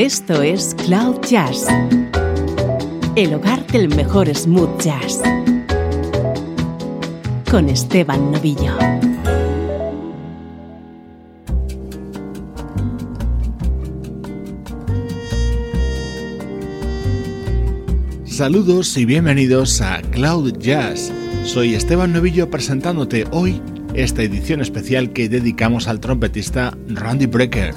Esto es Cloud Jazz, el hogar del mejor smooth jazz, con Esteban Novillo. Saludos y bienvenidos a Cloud Jazz. Soy Esteban Novillo presentándote hoy esta edición especial que dedicamos al trompetista Randy Brecker.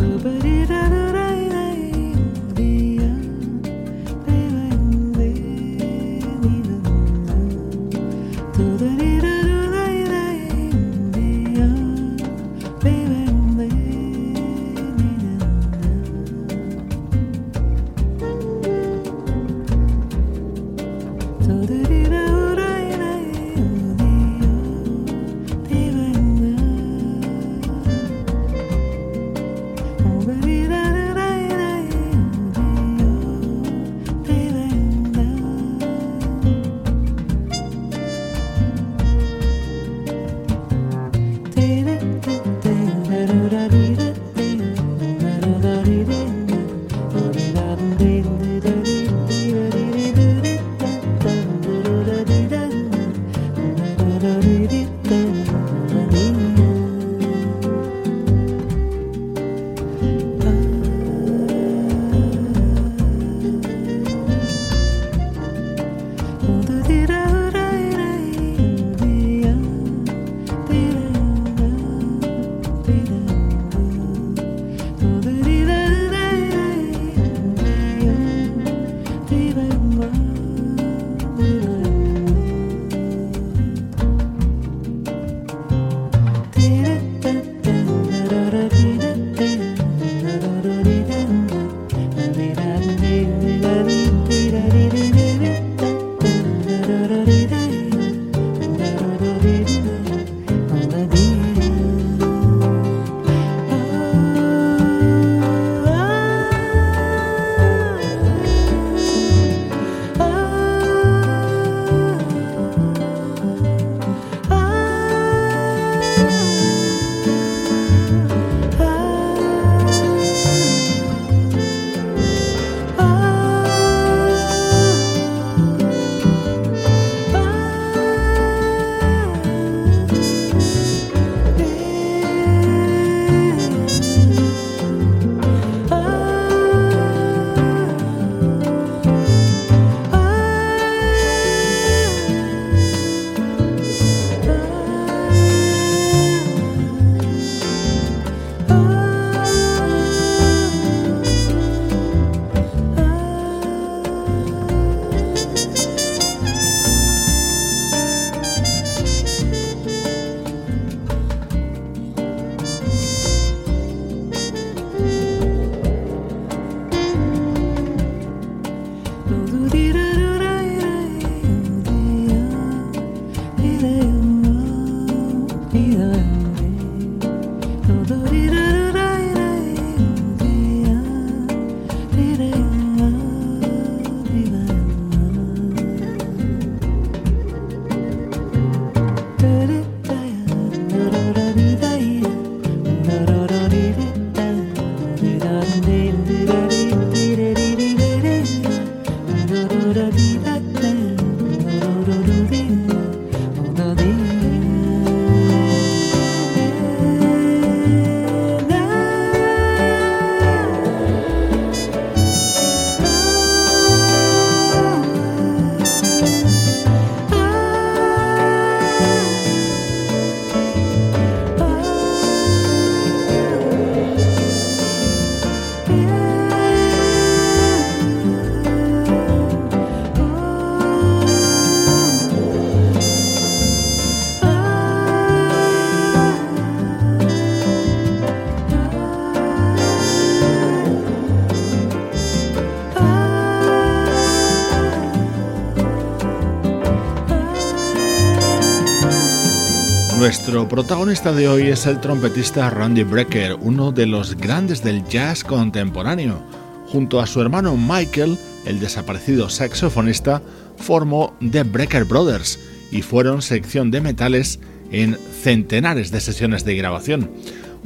protagonista de hoy es el trompetista Randy Brecker, uno de los grandes del jazz contemporáneo. Junto a su hermano Michael, el desaparecido saxofonista, formó The Brecker Brothers y fueron sección de metales en centenares de sesiones de grabación.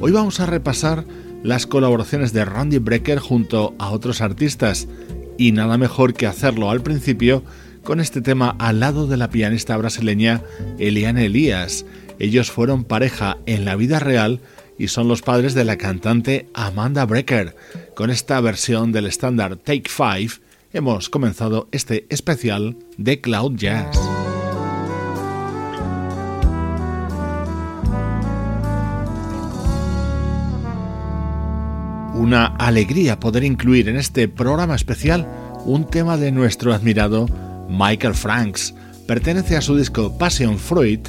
Hoy vamos a repasar las colaboraciones de Randy Brecker junto a otros artistas y nada mejor que hacerlo al principio con este tema al lado de la pianista brasileña Eliane Elías. Ellos fueron pareja en la vida real y son los padres de la cantante Amanda Brecker. Con esta versión del estándar Take Five hemos comenzado este especial de Cloud Jazz. Una alegría poder incluir en este programa especial un tema de nuestro admirado Michael Franks. Pertenece a su disco Passion Fruit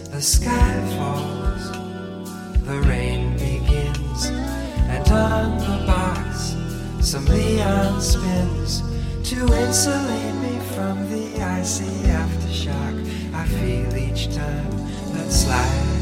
the sky falls, the rain begins, and on the box some neon spins to insulate me from the icy aftershock I feel each time that slide.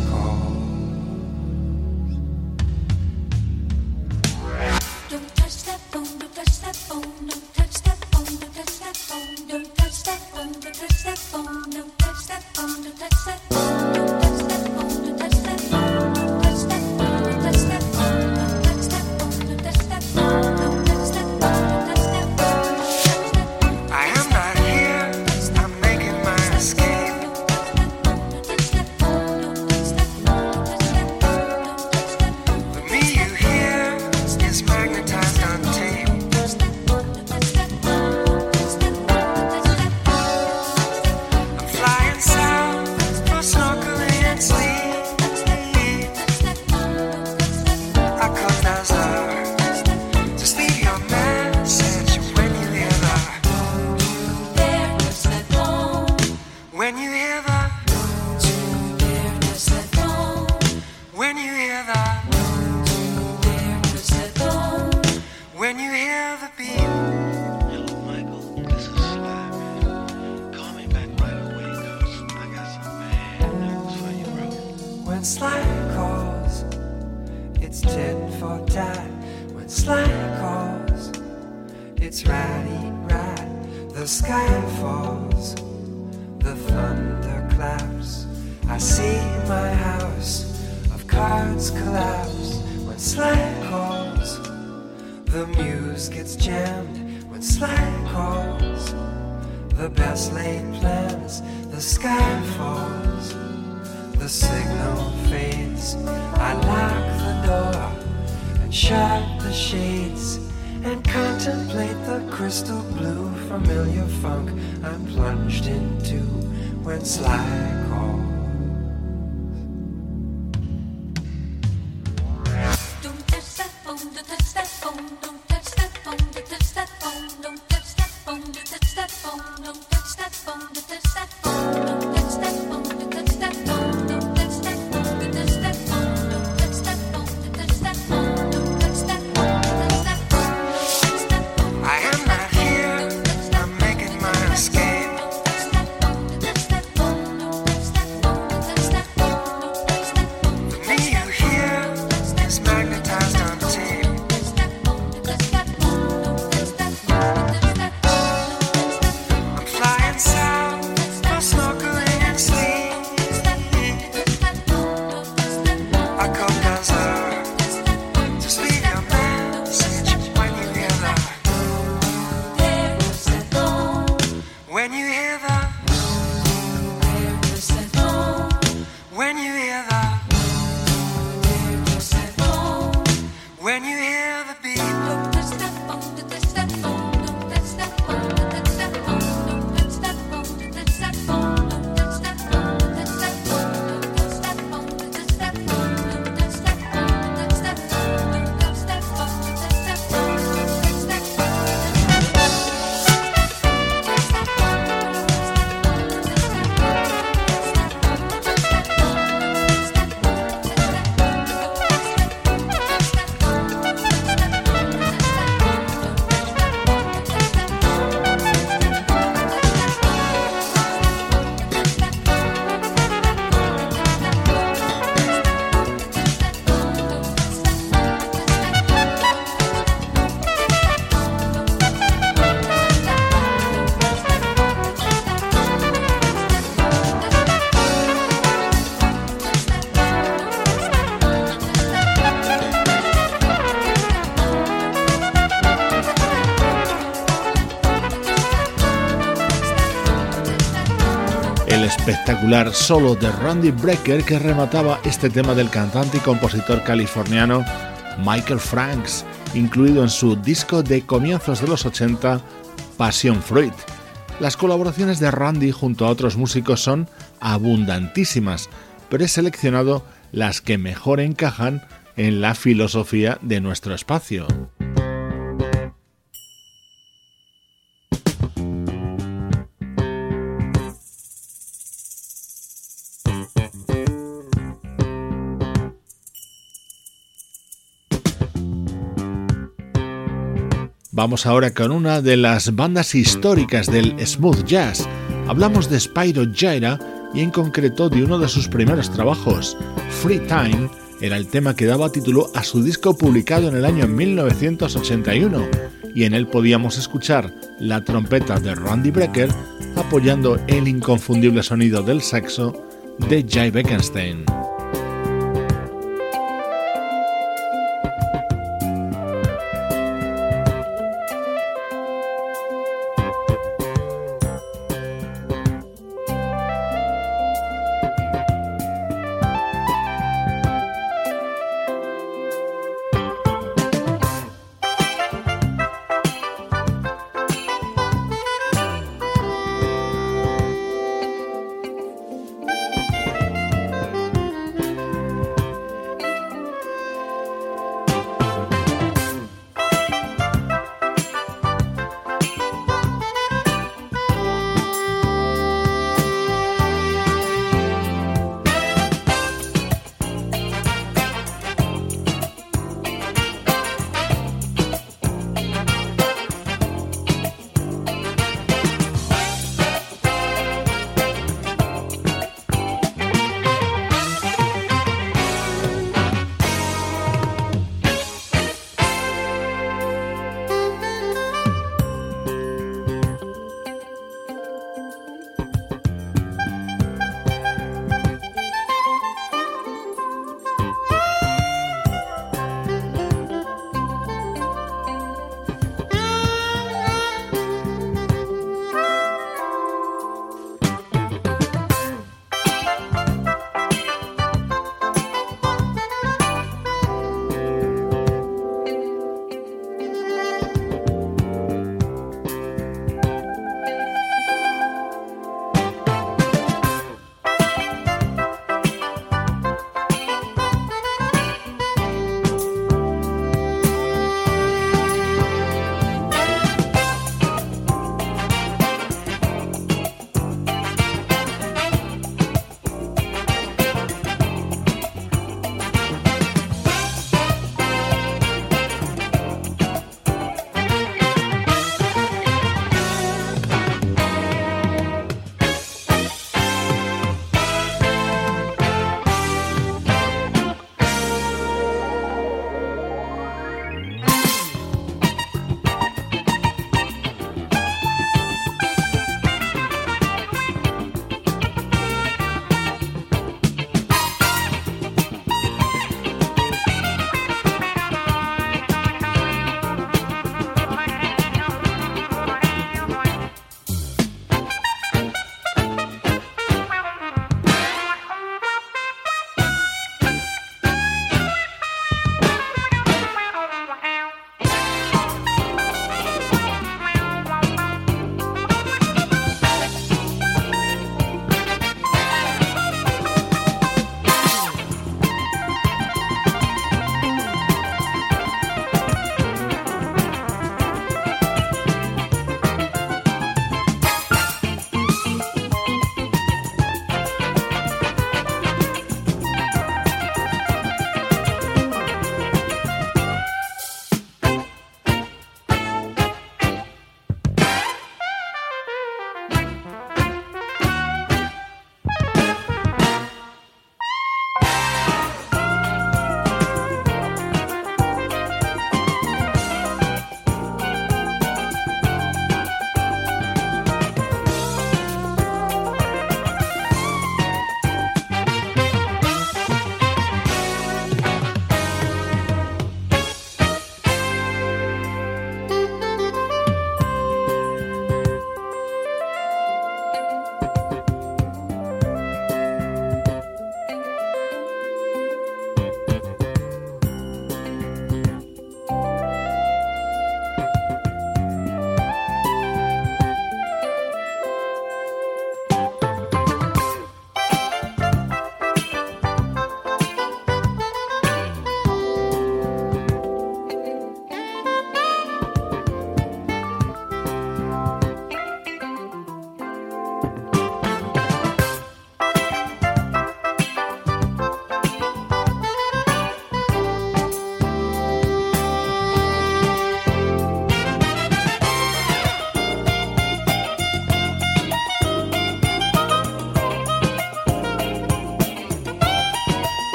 Espectacular solo de Randy Brecker que remataba este tema del cantante y compositor californiano Michael Franks, incluido en su disco de comienzos de los 80, Passion Fruit. Las colaboraciones de Randy junto a otros músicos son abundantísimas, pero he seleccionado las que mejor encajan en la filosofía de nuestro espacio. Vamos ahora con una de las bandas históricas del smooth jazz. Hablamos de Spyro Gyra y en concreto de uno de sus primeros trabajos, Free Time, era el tema que daba título a su disco publicado en el año 1981 y en él podíamos escuchar la trompeta de Randy Brecker apoyando el inconfundible sonido del saxo de Jay Beckenstein.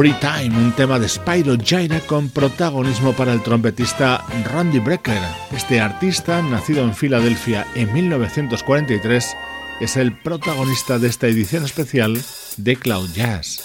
Free Time, un tema de Spyro Gyra con protagonismo para el trompetista Randy Brecker. Este artista, nacido en Filadelfia en 1943, es el protagonista de esta edición especial de Cloud Jazz.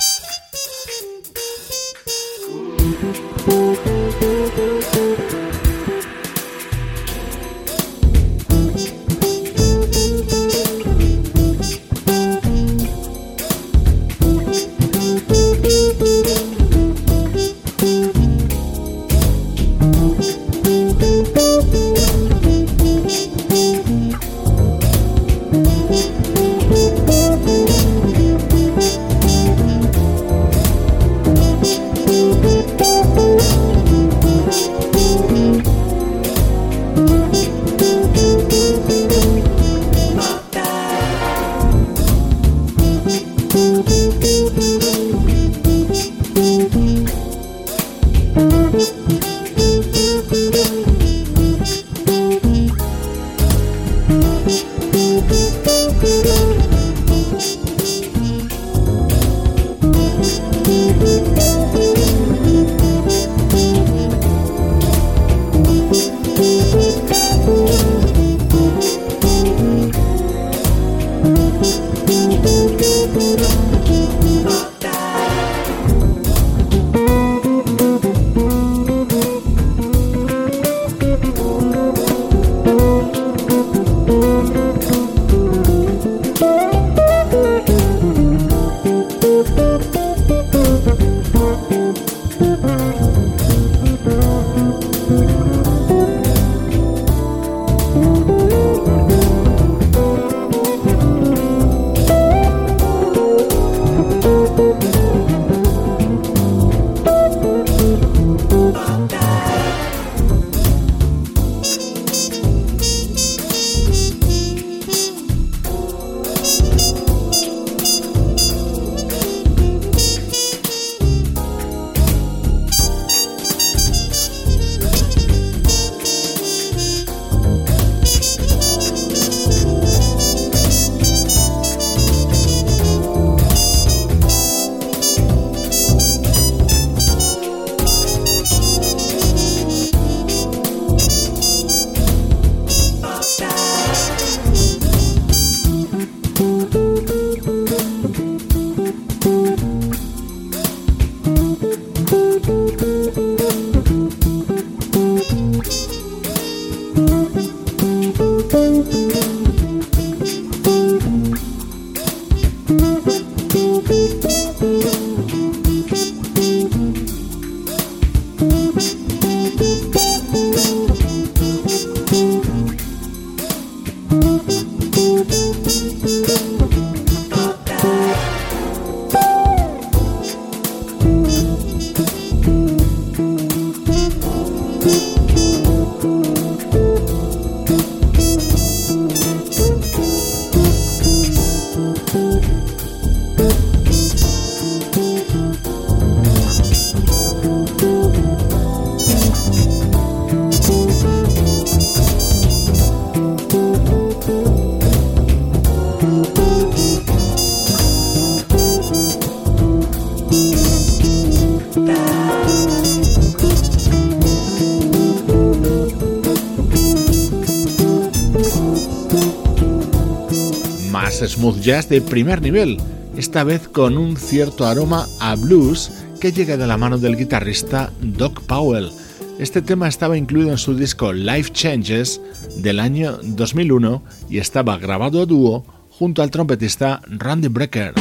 Smooth jazz de primer nivel, esta vez con un cierto aroma a blues que llega de la mano del guitarrista Doc Powell. Este tema estaba incluido en su disco Life Changes del año 2001 y estaba grabado a dúo junto al trompetista Randy Brecker.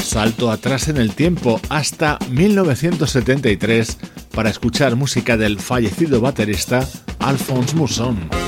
Salto atrás en el tiempo hasta 1973 para escuchar música del fallecido baterista Alphonse Mousson.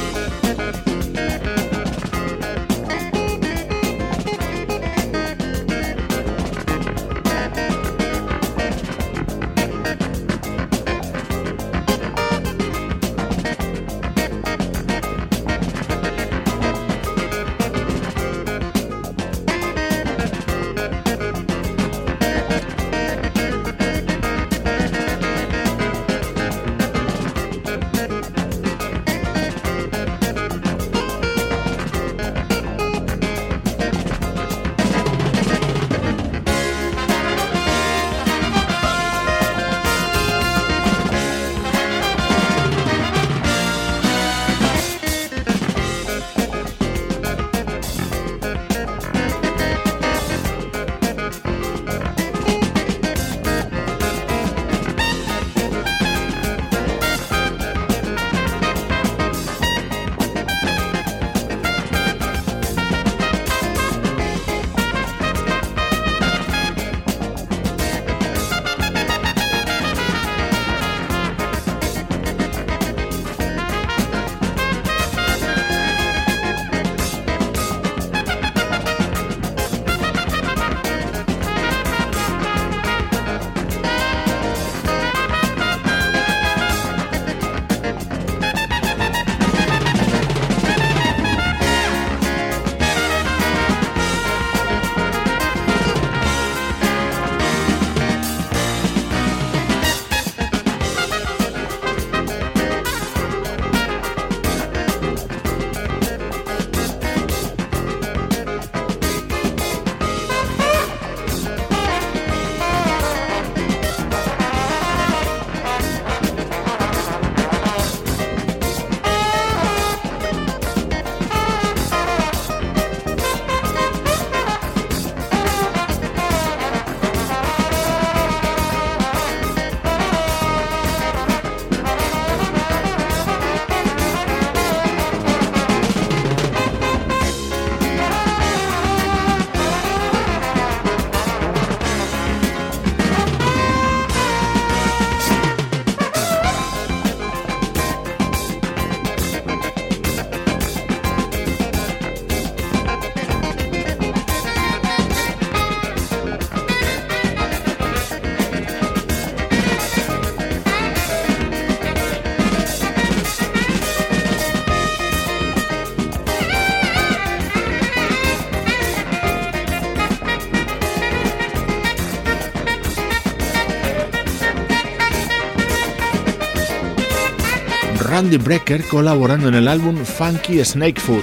Randy Brecker colaborando en el álbum Funky Snakefoot,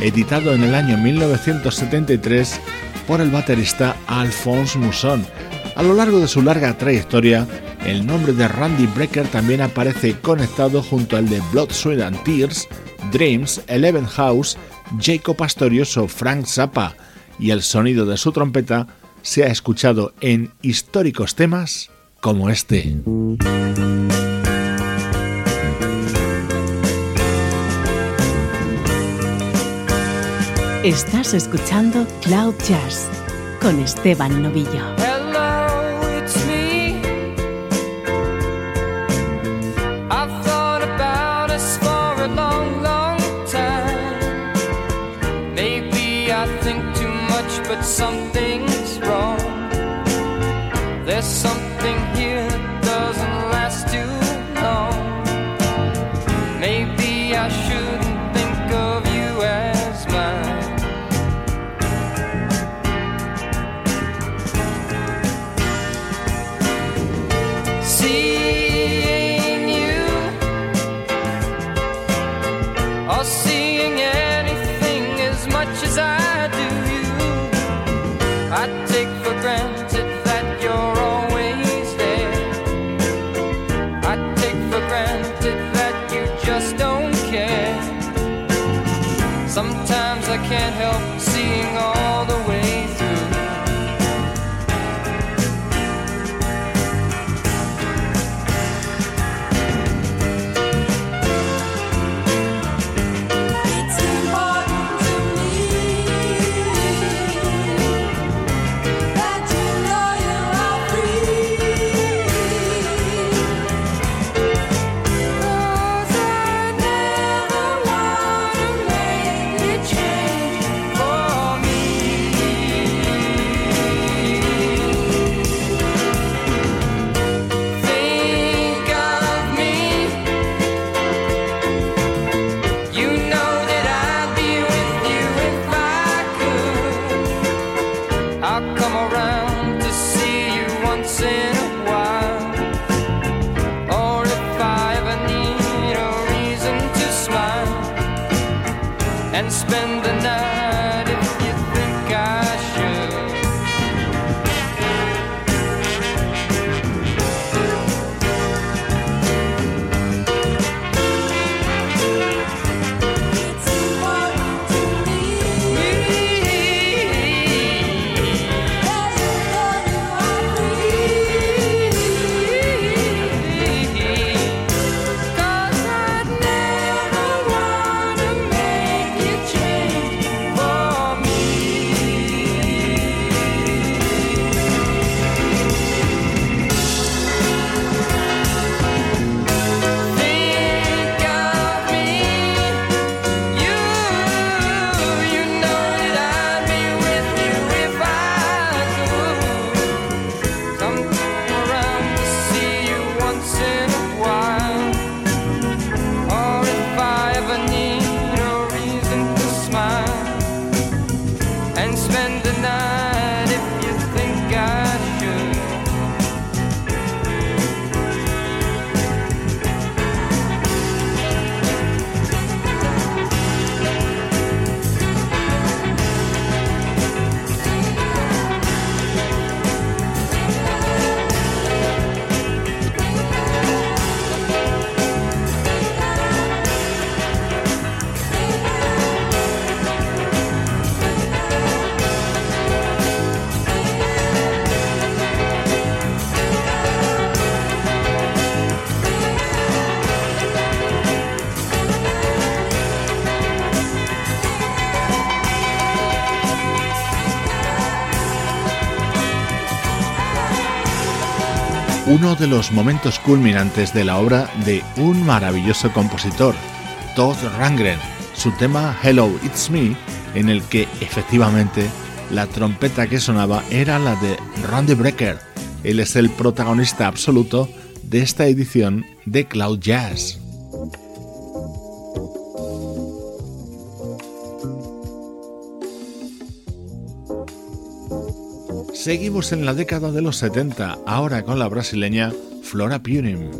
editado en el año 1973 por el baterista Alphonse Mousson. A lo largo de su larga trayectoria, el nombre de Randy Brecker también aparece conectado junto al de Blood, Sweat and Tears, Dreams, Eleven House, Jacob Pastorius Frank Zappa, y el sonido de su trompeta se ha escuchado en históricos temas como este. Estás escuchando Cloud Jazz con Esteban Novillo. Hello, it's me. I've uno de los momentos culminantes de la obra de un maravilloso compositor, Todd Rangren, su tema Hello It's Me, en el que efectivamente la trompeta que sonaba era la de Randy Brecker. Él es el protagonista absoluto de esta edición de Cloud Jazz. Seguimos en la década de los 70, ahora con la brasileña Flora Purim.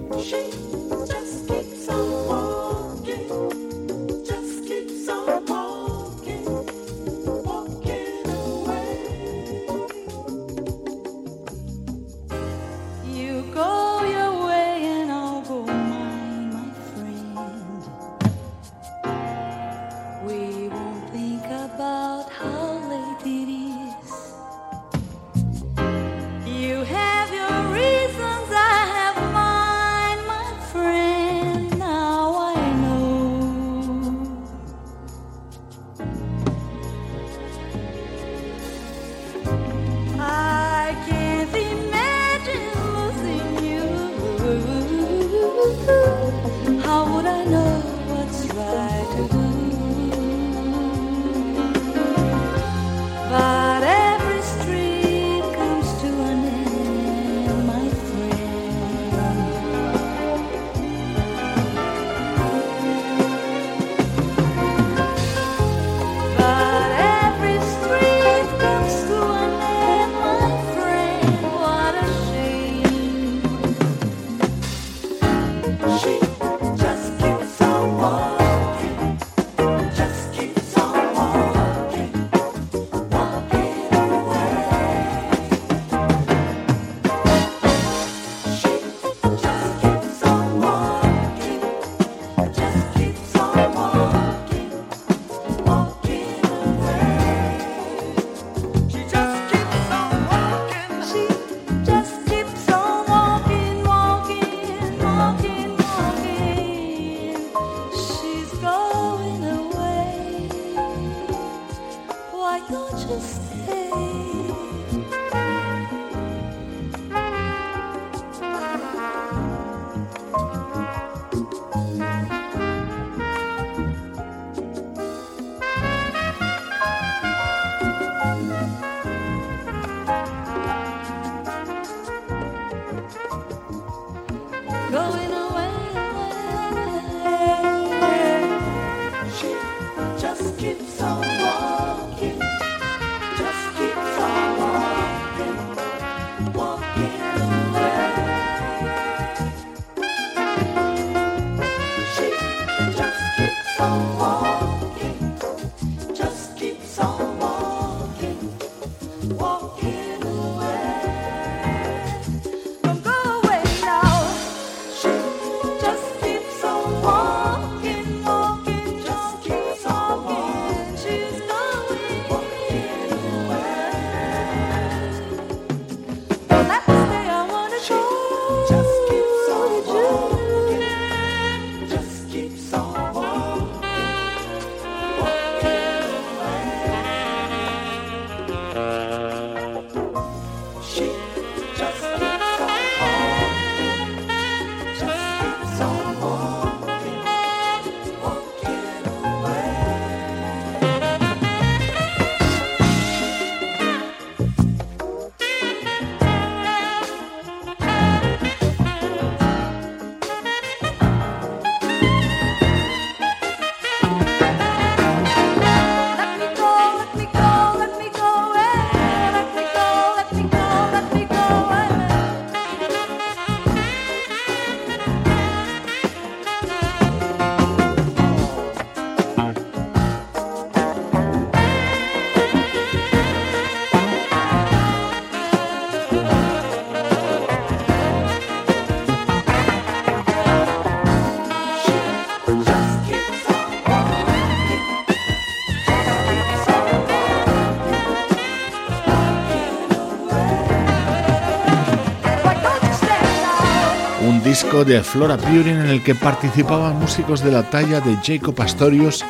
De Flora Purin en el que participaban músicos de la talla de Jacob Astorius,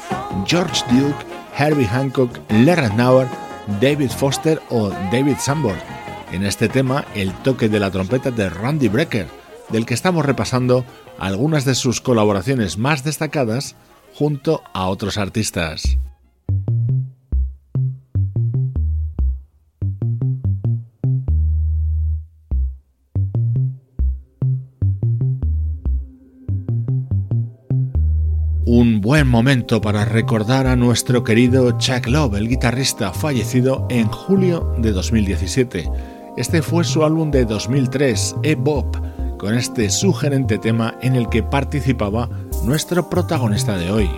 George Duke, Herbie Hancock, Larry Nauer, David Foster o David Sanborn. En este tema, el toque de la trompeta de Randy Brecker, del que estamos repasando algunas de sus colaboraciones más destacadas junto a otros artistas. Un buen momento para recordar a nuestro querido Chuck Love, el guitarrista fallecido en julio de 2017. Este fue su álbum de 2003, E-Bop, con este sugerente tema en el que participaba nuestro protagonista de hoy.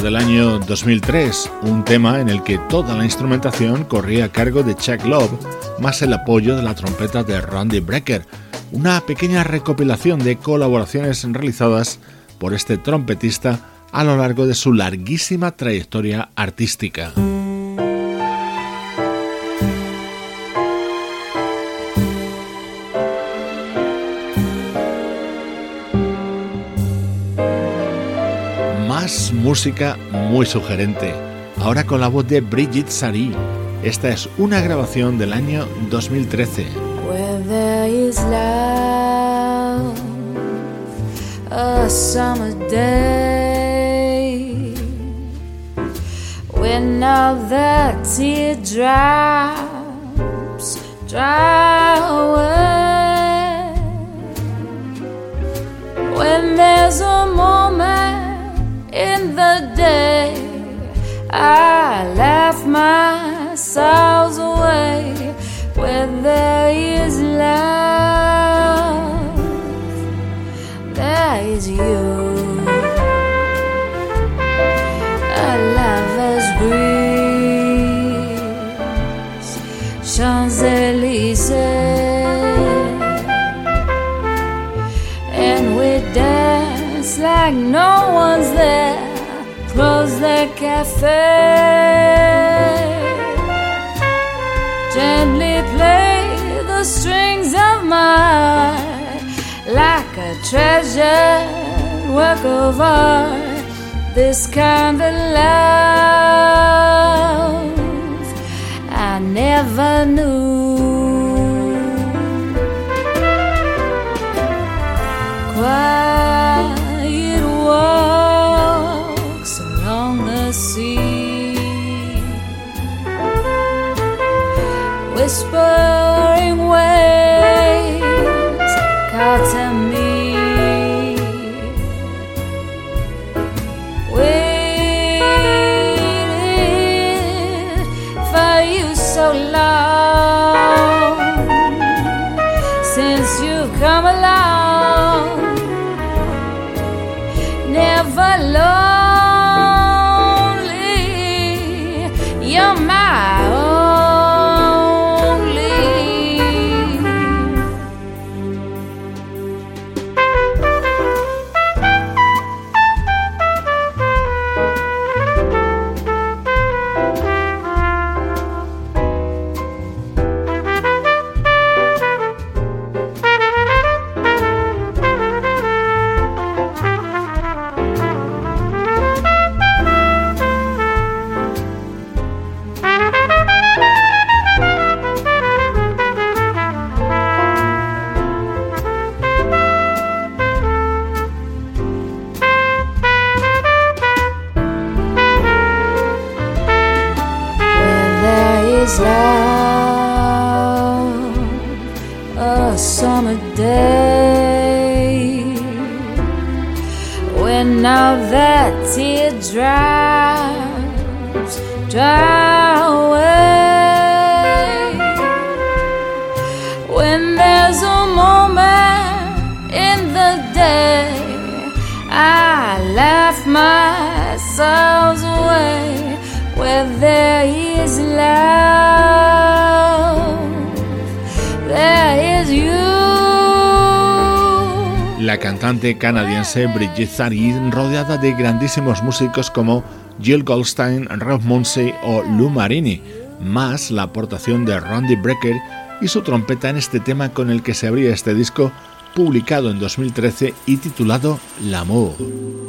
Del año 2003, un tema en el que toda la instrumentación corría a cargo de Chuck Love, más el apoyo de la trompeta de Randy Brecker, una pequeña recopilación de colaboraciones realizadas por este trompetista a lo largo de su larguísima trayectoria artística. Música muy sugerente, ahora con la voz de Brigitte Sari. Esta es una grabación del año 2013. Where there is love, a summer day, when all the teardrops dry away, when there's a moment in the day. I laugh my sorrows away when there is love. There is you art. This kind of love I never knew. Canadiense Brigitte Zari, rodeada de grandísimos músicos como Jill Goldstein, Ralph Munsey o Lou Marini, más la aportación de Randy Brecker y su trompeta en este tema con el que se abría este disco publicado en 2013 y titulado L'amour.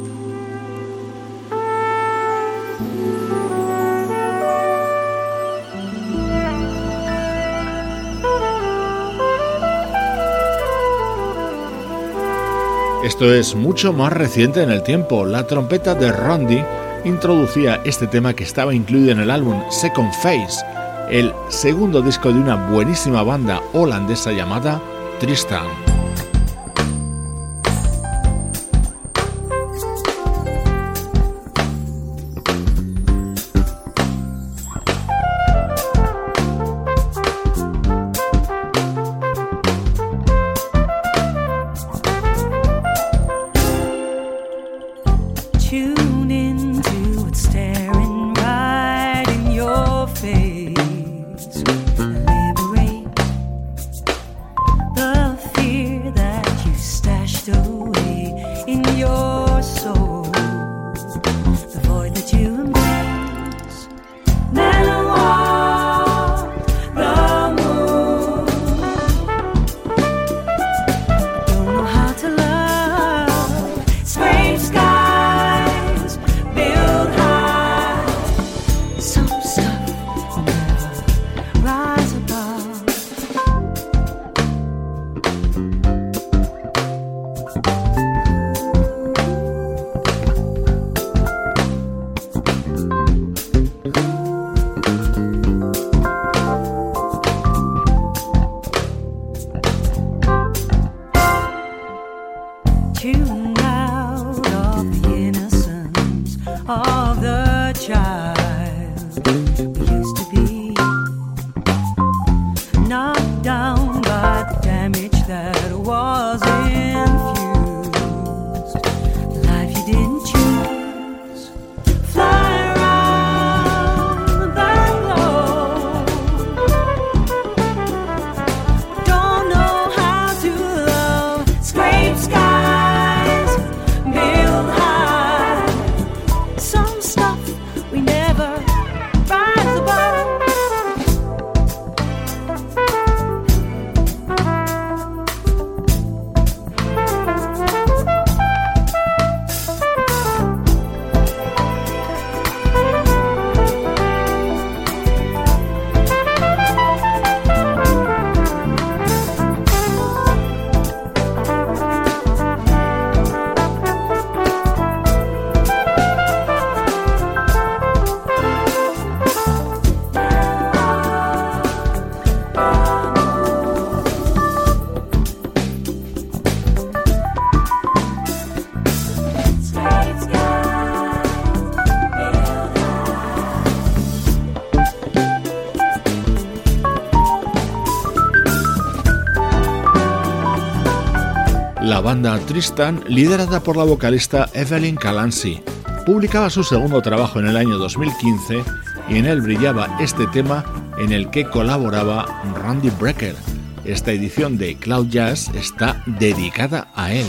Esto es mucho más reciente en el tiempo. La trompeta de Randy introducía este tema que estaba incluido en el álbum Second Phase, el segundo disco de una buenísima banda holandesa llamada Tristan. Banda Tristan, liderada por la vocalista Evelyn Calancy, publicaba su segundo trabajo en el año 2015 y en él brillaba este tema en el que colaboraba Randy Brecker. Esta edición de Cloud Jazz está dedicada a él.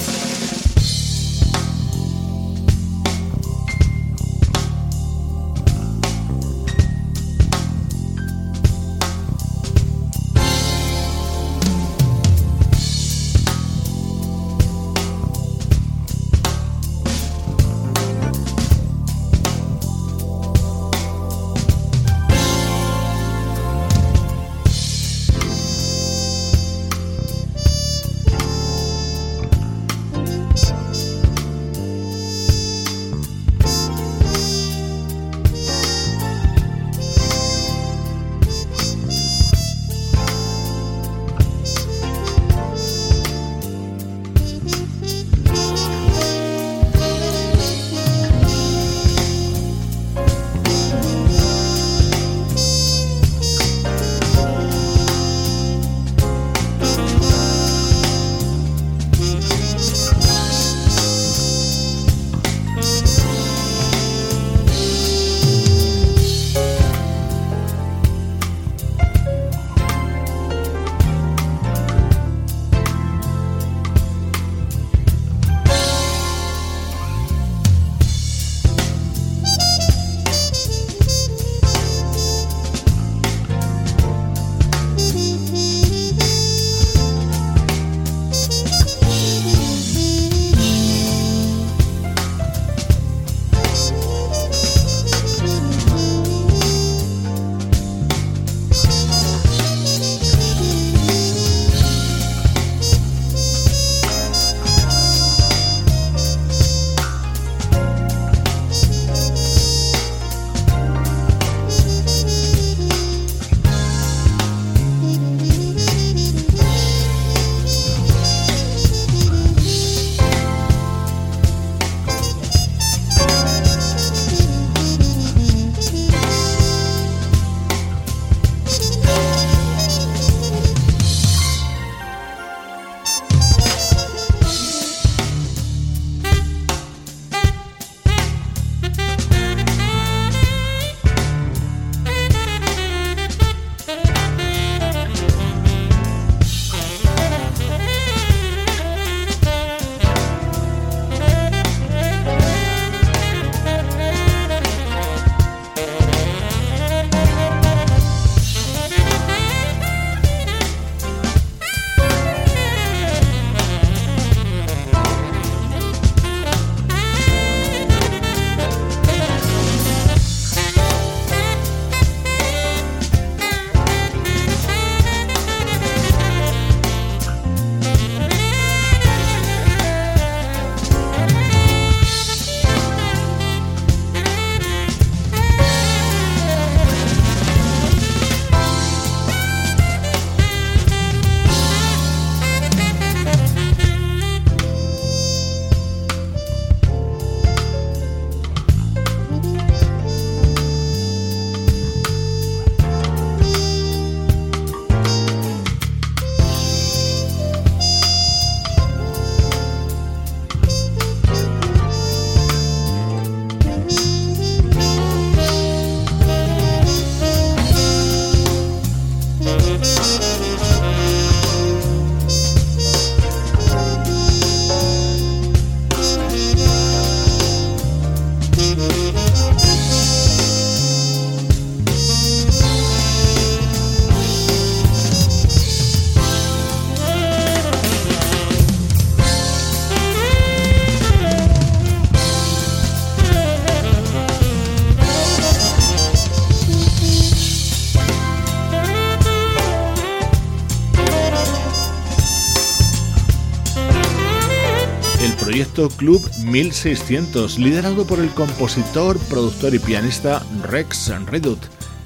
Club 1600, liderado por el compositor, productor y pianista Rex Redut.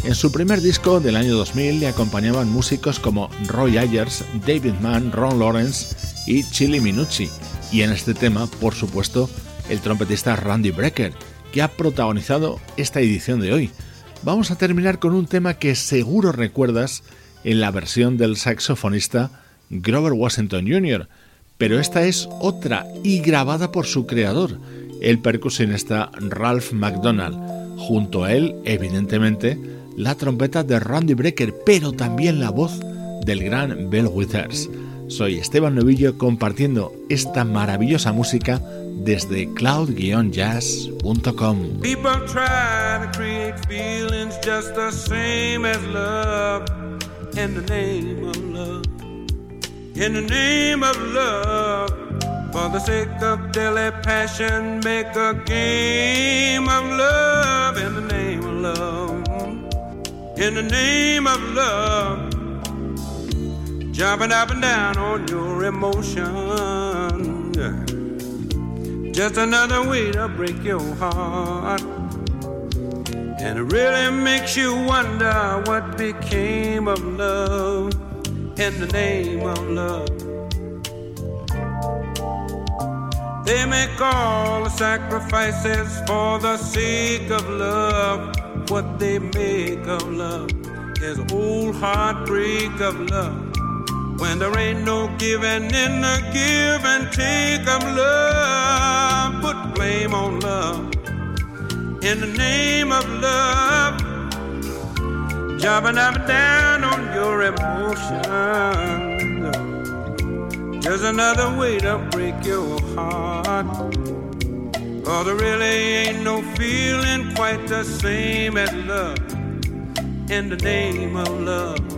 En su primer disco del año 2000 le acompañaban músicos como Roy Ayers, David Mann, Ron Lawrence y Chili Minucci. Y en este tema, por supuesto, el trompetista Randy Brecker, que ha protagonizado esta edición de hoy. Vamos a terminar con un tema que seguro recuerdas en la versión del saxofonista Grover Washington Jr., pero esta es otra y grabada por su creador, el percusionista Ralph McDonald. Junto a él, evidentemente, la trompeta de Randy Brecker, pero también la voz del gran Bell Withers. Soy Esteban Novillo compartiendo esta maravillosa música desde cloud-jazz.com. In the name of love, for the sake of daily passion, make a game of love in the name of love. In the name of love, jumping up and down on your emotion. Just another way to break your heart. And it really makes you wonder what became of love in the name of love. They make all the sacrifices for the sake of love. What they make of love is old heartbreak of love. When there ain't no giving in the give and take of love, put blame on love. In the name of love, jumping up and down your emotions. Just another way to break your heart. For there really ain't no feeling quite the same as love. In the name of love.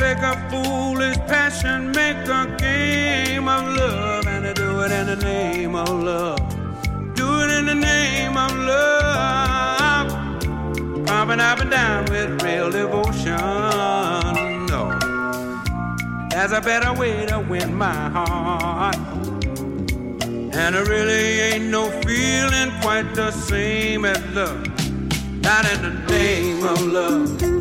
For a foolish passion, make a game of love, and do it in the name of love. Do it in the name of love. Pumping up and down with real devotion. No. There's a better way to win my heart. And it really ain't no feeling quite the same as love. Not in the name of love.